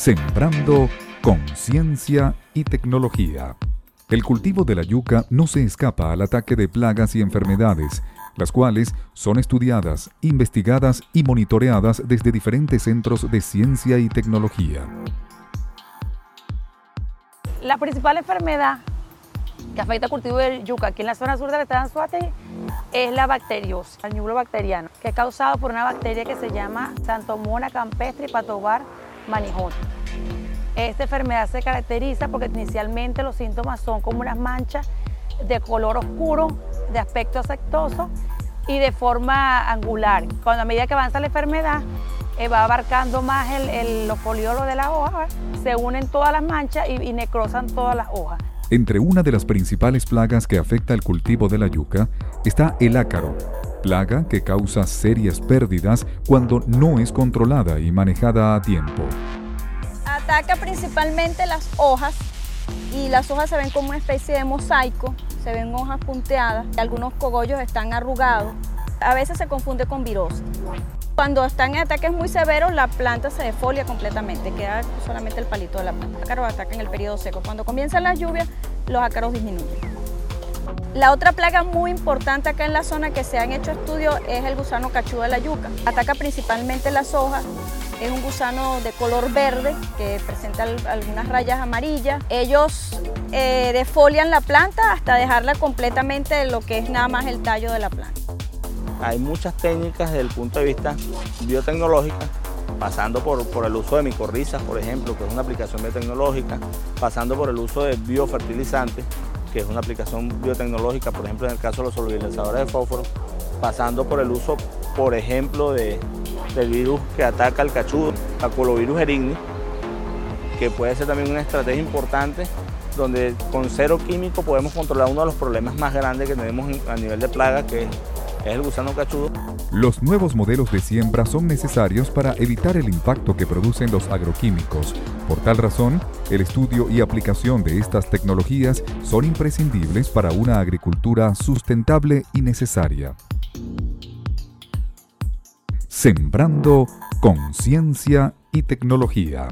Sembrando conciencia y tecnología. El cultivo de la yuca no se escapa al ataque de plagas y enfermedades, las cuales son estudiadas, investigadas y monitoreadas desde diferentes centros de ciencia y tecnología. La principal enfermedad que afecta al cultivo de yuca aquí en la zona sur del estado de Anzuategui es la bacteriosis, el bacteriano, que es causado por una bacteria que se llama Santomona campestri patobar manijón. Esta enfermedad se caracteriza porque inicialmente los síntomas son como unas manchas de color oscuro, de aspecto asectoso y de forma angular. Cuando a medida que avanza la enfermedad, eh, va abarcando más los foliolos de la hoja, se unen todas las manchas y, y necrosan todas las hojas. Entre una de las principales plagas que afecta el cultivo de la yuca está el ácaro, plaga que causa serias pérdidas cuando no es controlada y manejada a tiempo. Ataca principalmente las hojas y las hojas se ven como una especie de mosaico, se ven hojas punteadas, algunos cogollos están arrugados, a veces se confunde con virosis. Cuando están en ataques muy severos, la planta se defolia completamente, queda solamente el palito de la planta. Los ácaros atacan en el periodo seco. Cuando comienzan las lluvias, los ácaros disminuyen. La otra plaga muy importante acá en la zona que se han hecho estudios es el gusano cachudo de la yuca. Ataca principalmente las hojas, es un gusano de color verde que presenta algunas rayas amarillas. Ellos eh, defolian la planta hasta dejarla completamente lo que es nada más el tallo de la planta. Hay muchas técnicas desde el punto de vista biotecnológico, pasando por, por, el uso de micorrizas, por ejemplo, que es una aplicación biotecnológica, pasando por el uso de biofertilizantes, que es una aplicación biotecnológica, por ejemplo, en el caso de los solubilizadores de fósforo, pasando por el uso, por ejemplo, de, del virus que ataca al cachudo, Aculovirus erigni, que puede ser también una estrategia importante donde con cero químico podemos controlar uno de los problemas más grandes que tenemos a nivel de plaga, que es el gusano cachudo. Los nuevos modelos de siembra son necesarios para evitar el impacto que producen los agroquímicos. Por tal razón, el estudio y aplicación de estas tecnologías son imprescindibles para una agricultura sustentable y necesaria. Sembrando conciencia y tecnología.